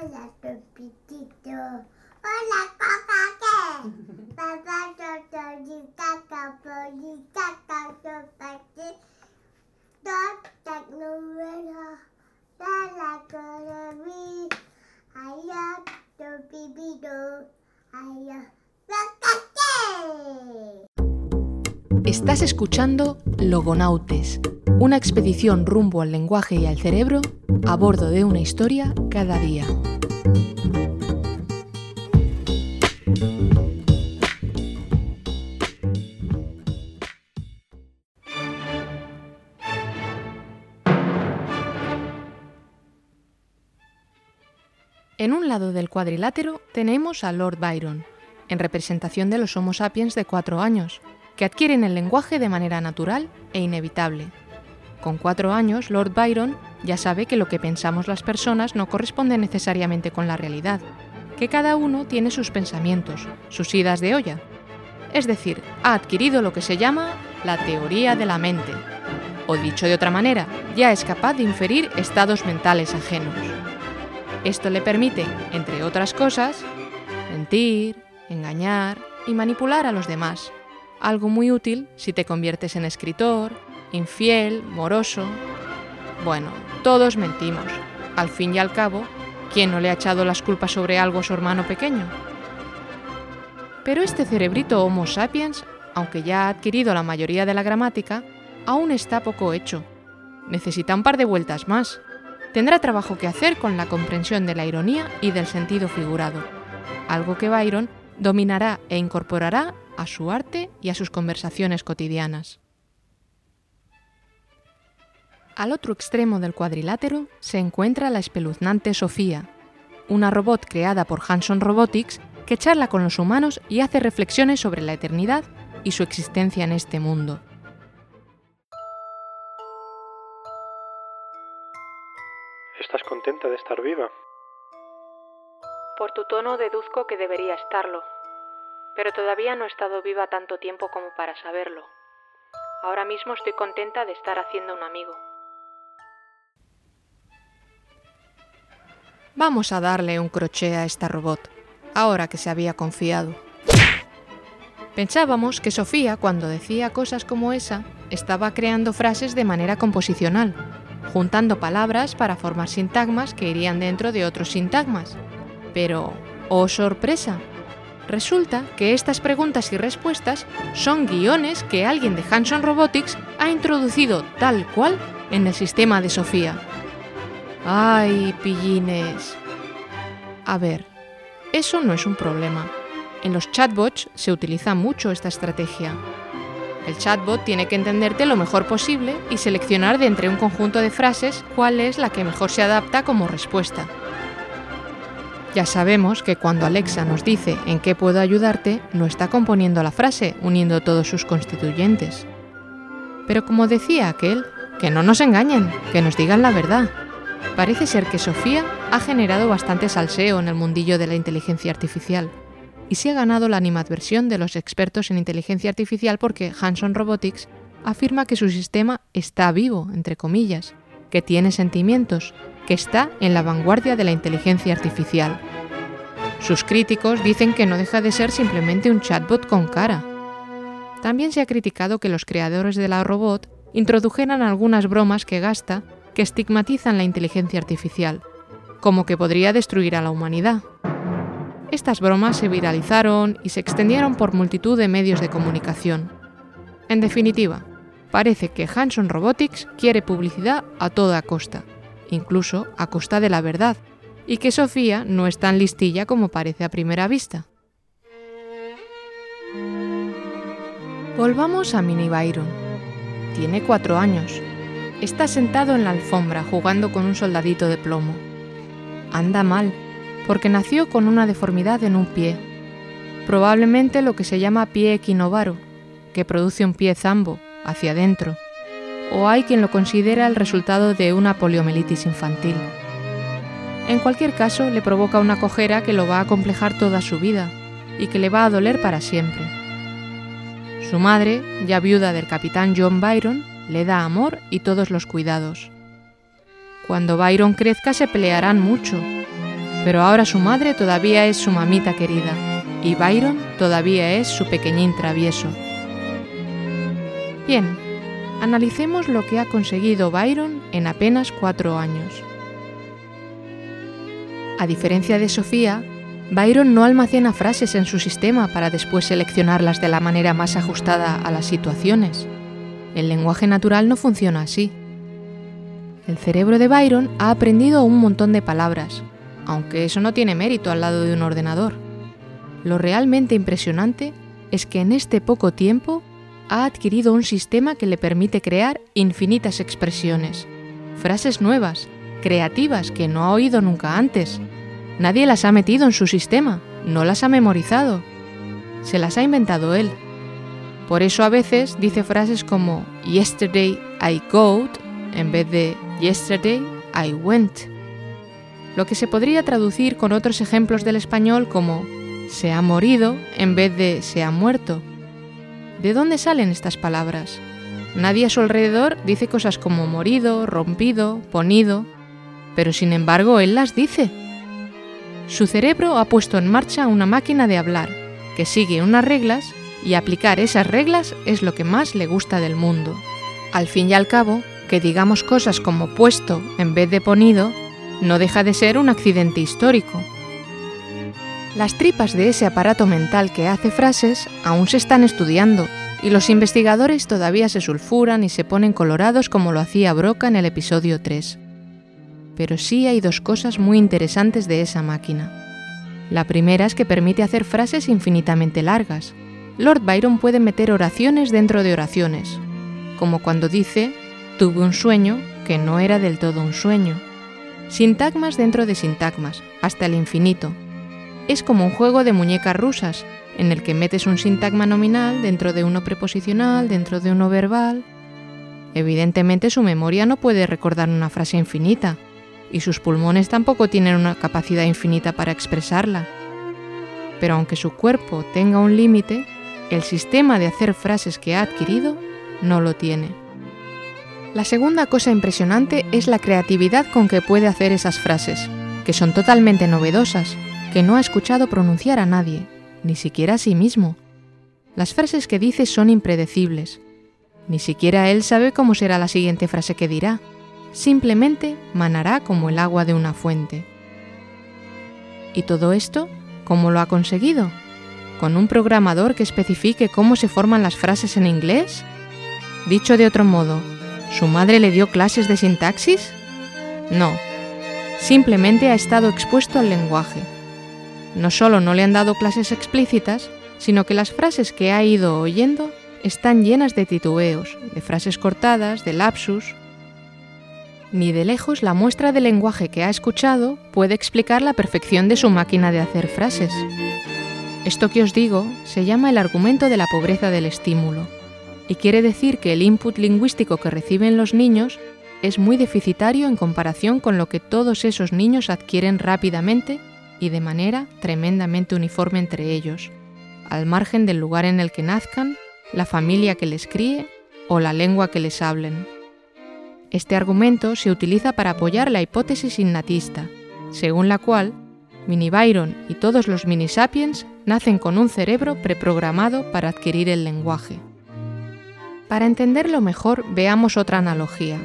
Hola, Topitito. Hola, Coca, ¿qué? Papá, Totorita, Capolita, Catopati, Doctor Número, Dala Colorí, Allá, Topipito, Allá, Coca, Estás escuchando Logonautes, una expedición rumbo al lenguaje y al cerebro a bordo de una historia cada día. En un lado del cuadrilátero tenemos a Lord Byron, en representación de los Homo sapiens de cuatro años, que adquieren el lenguaje de manera natural e inevitable. Con cuatro años, Lord Byron ya sabe que lo que pensamos las personas no corresponde necesariamente con la realidad, que cada uno tiene sus pensamientos, sus idas de olla. Es decir, ha adquirido lo que se llama la teoría de la mente. O dicho de otra manera, ya es capaz de inferir estados mentales ajenos. Esto le permite, entre otras cosas, mentir, engañar y manipular a los demás, algo muy útil si te conviertes en escritor, infiel, moroso. Bueno, todos mentimos. Al fin y al cabo, ¿quién no le ha echado las culpas sobre algo a su hermano pequeño? Pero este cerebrito Homo sapiens, aunque ya ha adquirido la mayoría de la gramática, aún está poco hecho. Necesita un par de vueltas más. Tendrá trabajo que hacer con la comprensión de la ironía y del sentido figurado, algo que Byron dominará e incorporará a su arte y a sus conversaciones cotidianas. Al otro extremo del cuadrilátero se encuentra la espeluznante Sofía, una robot creada por Hanson Robotics que charla con los humanos y hace reflexiones sobre la eternidad y su existencia en este mundo. ¿Estás contenta de estar viva? Por tu tono deduzco que debería estarlo, pero todavía no he estado viva tanto tiempo como para saberlo. Ahora mismo estoy contenta de estar haciendo un amigo. Vamos a darle un crochet a esta robot, ahora que se había confiado. Pensábamos que Sofía, cuando decía cosas como esa, estaba creando frases de manera composicional, juntando palabras para formar sintagmas que irían dentro de otros sintagmas. Pero, oh sorpresa, resulta que estas preguntas y respuestas son guiones que alguien de Hanson Robotics ha introducido tal cual en el sistema de Sofía. ¡Ay, pillines! A ver, eso no es un problema. En los chatbots se utiliza mucho esta estrategia. El chatbot tiene que entenderte lo mejor posible y seleccionar de entre un conjunto de frases cuál es la que mejor se adapta como respuesta. Ya sabemos que cuando Alexa nos dice en qué puedo ayudarte, no está componiendo la frase uniendo todos sus constituyentes. Pero como decía aquel, que no nos engañen, que nos digan la verdad. Parece ser que Sofía ha generado bastante salseo en el mundillo de la inteligencia artificial y se ha ganado la animadversión de los expertos en inteligencia artificial porque Hanson Robotics afirma que su sistema está vivo, entre comillas, que tiene sentimientos, que está en la vanguardia de la inteligencia artificial. Sus críticos dicen que no deja de ser simplemente un chatbot con cara. También se ha criticado que los creadores de la robot introdujeran algunas bromas que gasta que estigmatizan la inteligencia artificial, como que podría destruir a la humanidad. Estas bromas se viralizaron y se extendieron por multitud de medios de comunicación. En definitiva, parece que Hanson Robotics quiere publicidad a toda costa, incluso a costa de la verdad, y que Sofía no es tan listilla como parece a primera vista. Volvamos a Mini Byron. Tiene cuatro años. Está sentado en la alfombra jugando con un soldadito de plomo. Anda mal, porque nació con una deformidad en un pie, probablemente lo que se llama pie equinovaro, que produce un pie zambo, hacia adentro, o hay quien lo considera el resultado de una poliomielitis infantil. En cualquier caso, le provoca una cojera que lo va a complejar toda su vida y que le va a doler para siempre. Su madre, ya viuda del capitán John Byron, le da amor y todos los cuidados. Cuando Byron crezca se pelearán mucho, pero ahora su madre todavía es su mamita querida y Byron todavía es su pequeñín travieso. Bien, analicemos lo que ha conseguido Byron en apenas cuatro años. A diferencia de Sofía, Byron no almacena frases en su sistema para después seleccionarlas de la manera más ajustada a las situaciones. El lenguaje natural no funciona así. El cerebro de Byron ha aprendido un montón de palabras, aunque eso no tiene mérito al lado de un ordenador. Lo realmente impresionante es que en este poco tiempo ha adquirido un sistema que le permite crear infinitas expresiones, frases nuevas, creativas que no ha oído nunca antes, Nadie las ha metido en su sistema, no las ha memorizado. Se las ha inventado él. Por eso a veces dice frases como Yesterday I got en vez de Yesterday I went. Lo que se podría traducir con otros ejemplos del español como se ha morido en vez de se ha muerto. ¿De dónde salen estas palabras? Nadie a su alrededor dice cosas como morido, rompido, ponido, pero sin embargo él las dice. Su cerebro ha puesto en marcha una máquina de hablar, que sigue unas reglas y aplicar esas reglas es lo que más le gusta del mundo. Al fin y al cabo, que digamos cosas como puesto en vez de ponido, no deja de ser un accidente histórico. Las tripas de ese aparato mental que hace frases aún se están estudiando y los investigadores todavía se sulfuran y se ponen colorados como lo hacía Broca en el episodio 3 pero sí hay dos cosas muy interesantes de esa máquina. La primera es que permite hacer frases infinitamente largas. Lord Byron puede meter oraciones dentro de oraciones, como cuando dice, tuve un sueño que no era del todo un sueño. Sintagmas dentro de sintagmas, hasta el infinito. Es como un juego de muñecas rusas, en el que metes un sintagma nominal dentro de uno preposicional, dentro de uno verbal. Evidentemente su memoria no puede recordar una frase infinita, y sus pulmones tampoco tienen una capacidad infinita para expresarla. Pero aunque su cuerpo tenga un límite, el sistema de hacer frases que ha adquirido no lo tiene. La segunda cosa impresionante es la creatividad con que puede hacer esas frases, que son totalmente novedosas, que no ha escuchado pronunciar a nadie, ni siquiera a sí mismo. Las frases que dice son impredecibles. Ni siquiera él sabe cómo será la siguiente frase que dirá, simplemente manará como el agua de una fuente. ¿Y todo esto cómo lo ha conseguido? ¿Con un programador que especifique cómo se forman las frases en inglés? Dicho de otro modo, ¿su madre le dio clases de sintaxis? No, simplemente ha estado expuesto al lenguaje. No solo no le han dado clases explícitas, sino que las frases que ha ido oyendo están llenas de titubeos, de frases cortadas, de lapsus, ni de lejos la muestra de lenguaje que ha escuchado puede explicar la perfección de su máquina de hacer frases. Esto que os digo se llama el argumento de la pobreza del estímulo, y quiere decir que el input lingüístico que reciben los niños es muy deficitario en comparación con lo que todos esos niños adquieren rápidamente y de manera tremendamente uniforme entre ellos, al margen del lugar en el que nazcan, la familia que les críe o la lengua que les hablen. Este argumento se utiliza para apoyar la hipótesis innatista, según la cual Mini Byron y todos los mini sapiens nacen con un cerebro preprogramado para adquirir el lenguaje. Para entenderlo mejor, veamos otra analogía.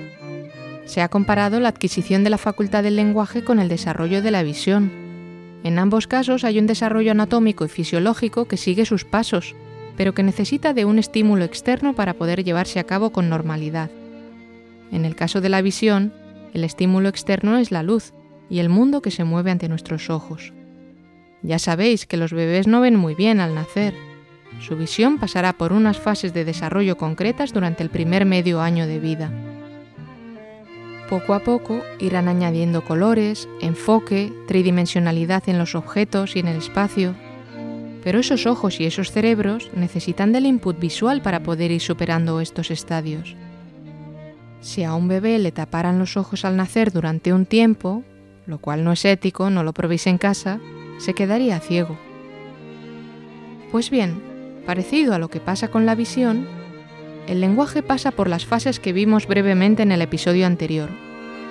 Se ha comparado la adquisición de la facultad del lenguaje con el desarrollo de la visión. En ambos casos hay un desarrollo anatómico y fisiológico que sigue sus pasos, pero que necesita de un estímulo externo para poder llevarse a cabo con normalidad. En el caso de la visión, el estímulo externo es la luz y el mundo que se mueve ante nuestros ojos. Ya sabéis que los bebés no ven muy bien al nacer. Su visión pasará por unas fases de desarrollo concretas durante el primer medio año de vida. Poco a poco irán añadiendo colores, enfoque, tridimensionalidad en los objetos y en el espacio. Pero esos ojos y esos cerebros necesitan del input visual para poder ir superando estos estadios. Si a un bebé le taparan los ojos al nacer durante un tiempo, lo cual no es ético, no lo probéis en casa, se quedaría ciego. Pues bien, parecido a lo que pasa con la visión, el lenguaje pasa por las fases que vimos brevemente en el episodio anterior.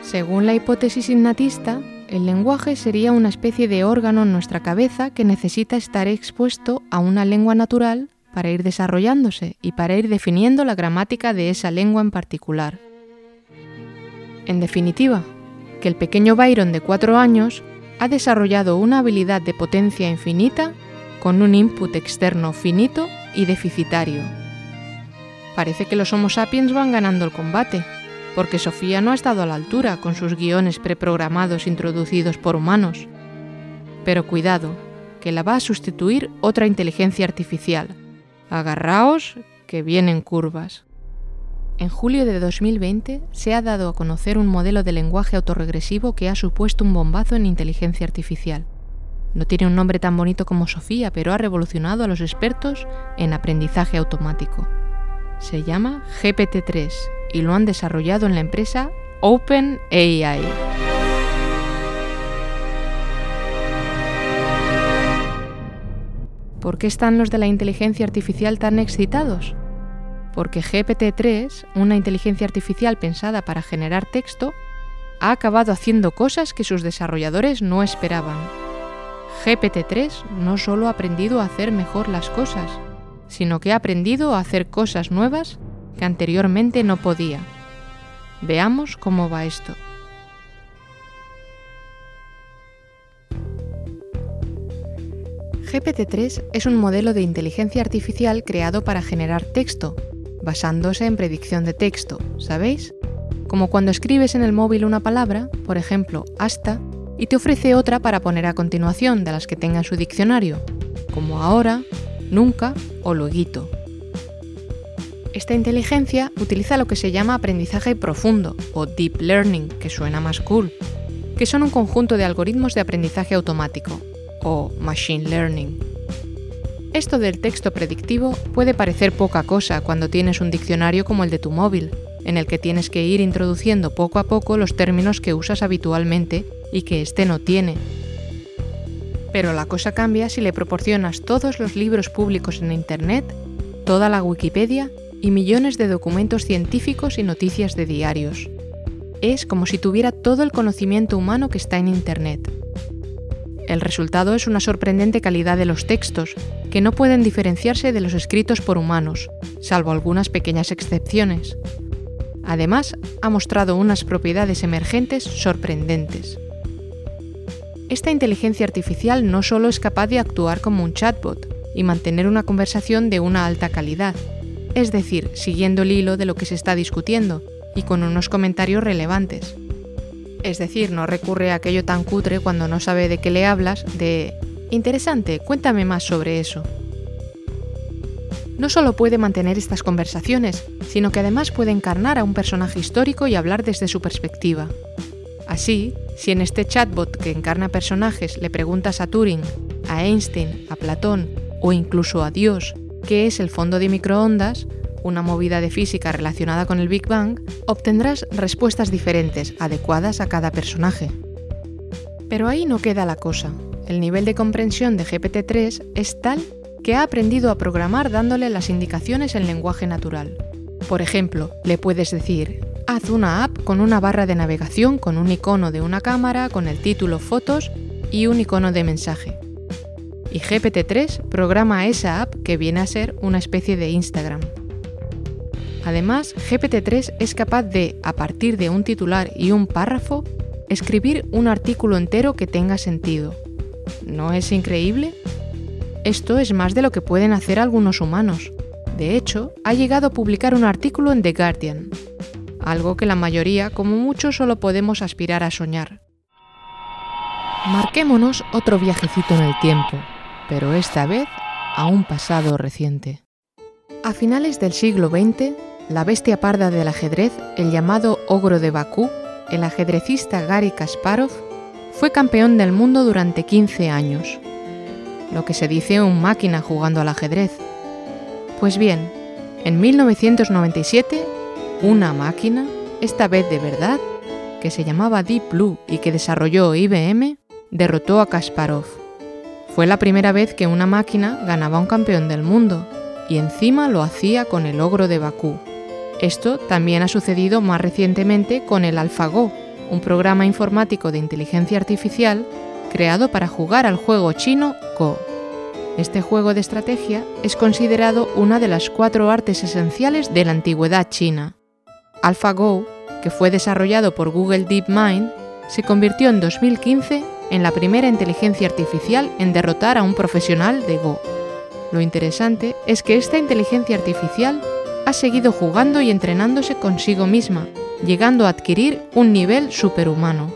Según la hipótesis innatista, el lenguaje sería una especie de órgano en nuestra cabeza que necesita estar expuesto a una lengua natural para ir desarrollándose y para ir definiendo la gramática de esa lengua en particular. En definitiva, que el pequeño Byron de cuatro años ha desarrollado una habilidad de potencia infinita con un input externo finito y deficitario. Parece que los Homo sapiens van ganando el combate, porque Sofía no ha estado a la altura con sus guiones preprogramados introducidos por humanos. Pero cuidado, que la va a sustituir otra inteligencia artificial. Agarraos, que vienen curvas. En julio de 2020 se ha dado a conocer un modelo de lenguaje autorregresivo que ha supuesto un bombazo en inteligencia artificial. No tiene un nombre tan bonito como Sofía, pero ha revolucionado a los expertos en aprendizaje automático. Se llama GPT-3 y lo han desarrollado en la empresa OpenAI. ¿Por qué están los de la inteligencia artificial tan excitados? Porque GPT-3, una inteligencia artificial pensada para generar texto, ha acabado haciendo cosas que sus desarrolladores no esperaban. GPT-3 no solo ha aprendido a hacer mejor las cosas, sino que ha aprendido a hacer cosas nuevas que anteriormente no podía. Veamos cómo va esto. GPT-3 es un modelo de inteligencia artificial creado para generar texto, basándose en predicción de texto, ¿sabéis? Como cuando escribes en el móvil una palabra, por ejemplo, hasta, y te ofrece otra para poner a continuación de las que tenga en su diccionario, como ahora, nunca o luego. Esta inteligencia utiliza lo que se llama aprendizaje profundo o deep learning, que suena más cool, que son un conjunto de algoritmos de aprendizaje automático, o machine learning. Esto del texto predictivo puede parecer poca cosa cuando tienes un diccionario como el de tu móvil, en el que tienes que ir introduciendo poco a poco los términos que usas habitualmente y que éste no tiene. Pero la cosa cambia si le proporcionas todos los libros públicos en Internet, toda la Wikipedia y millones de documentos científicos y noticias de diarios. Es como si tuviera todo el conocimiento humano que está en Internet. El resultado es una sorprendente calidad de los textos, que no pueden diferenciarse de los escritos por humanos, salvo algunas pequeñas excepciones. Además, ha mostrado unas propiedades emergentes sorprendentes. Esta inteligencia artificial no solo es capaz de actuar como un chatbot y mantener una conversación de una alta calidad, es decir, siguiendo el hilo de lo que se está discutiendo y con unos comentarios relevantes, es decir, no recurre a aquello tan cutre cuando no sabe de qué le hablas, de interesante, cuéntame más sobre eso. No solo puede mantener estas conversaciones, sino que además puede encarnar a un personaje histórico y hablar desde su perspectiva. Así, si en este chatbot que encarna personajes le preguntas a Turing, a Einstein, a Platón o incluso a Dios qué es el fondo de microondas, una movida de física relacionada con el Big Bang, obtendrás respuestas diferentes, adecuadas a cada personaje. Pero ahí no queda la cosa. El nivel de comprensión de GPT-3 es tal que ha aprendido a programar dándole las indicaciones en lenguaje natural. Por ejemplo, le puedes decir, haz una app con una barra de navegación con un icono de una cámara, con el título fotos y un icono de mensaje. Y GPT-3 programa esa app que viene a ser una especie de Instagram. Además, GPT-3 es capaz de, a partir de un titular y un párrafo, escribir un artículo entero que tenga sentido. ¿No es increíble? Esto es más de lo que pueden hacer algunos humanos. De hecho, ha llegado a publicar un artículo en The Guardian, algo que la mayoría, como mucho, solo podemos aspirar a soñar. Marquémonos otro viajecito en el tiempo, pero esta vez a un pasado reciente. A finales del siglo XX, la bestia parda del ajedrez, el llamado ogro de Bakú, el ajedrecista Gary Kasparov, fue campeón del mundo durante 15 años. Lo que se dice un máquina jugando al ajedrez. Pues bien, en 1997, una máquina, esta vez de verdad, que se llamaba Deep Blue y que desarrolló IBM, derrotó a Kasparov. Fue la primera vez que una máquina ganaba un campeón del mundo, y encima lo hacía con el ogro de Bakú. Esto también ha sucedido más recientemente con el AlphaGo, un programa informático de inteligencia artificial creado para jugar al juego chino Go. Este juego de estrategia es considerado una de las cuatro artes esenciales de la antigüedad china. AlphaGo, que fue desarrollado por Google DeepMind, se convirtió en 2015 en la primera inteligencia artificial en derrotar a un profesional de Go. Lo interesante es que esta inteligencia artificial ha seguido jugando y entrenándose consigo misma, llegando a adquirir un nivel superhumano.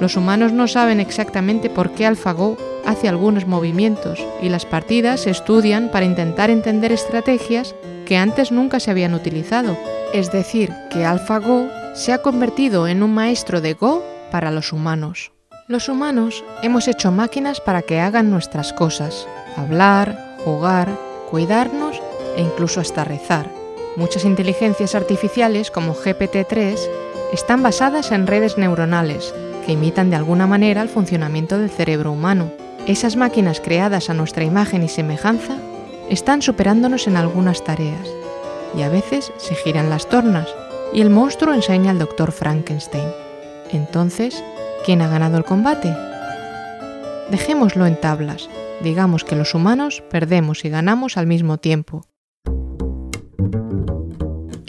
Los humanos no saben exactamente por qué AlphaGo hace algunos movimientos y las partidas se estudian para intentar entender estrategias que antes nunca se habían utilizado. Es decir, que AlphaGo se ha convertido en un maestro de Go para los humanos. Los humanos hemos hecho máquinas para que hagan nuestras cosas, hablar, jugar, cuidarnos e incluso hasta rezar. Muchas inteligencias artificiales como GPT-3 están basadas en redes neuronales que imitan de alguna manera el funcionamiento del cerebro humano. Esas máquinas creadas a nuestra imagen y semejanza están superándonos en algunas tareas y a veces se giran las tornas y el monstruo enseña al doctor Frankenstein. Entonces, ¿quién ha ganado el combate? Dejémoslo en tablas. Digamos que los humanos perdemos y ganamos al mismo tiempo.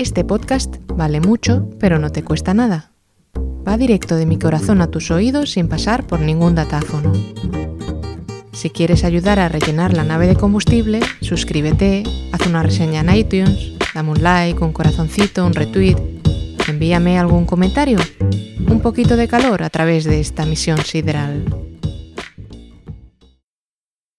Este podcast vale mucho, pero no te cuesta nada. Va directo de mi corazón a tus oídos sin pasar por ningún datáfono. Si quieres ayudar a rellenar la nave de combustible, suscríbete, haz una reseña en iTunes, dame un like, un corazoncito, un retweet, envíame algún comentario, un poquito de calor a través de esta misión sideral.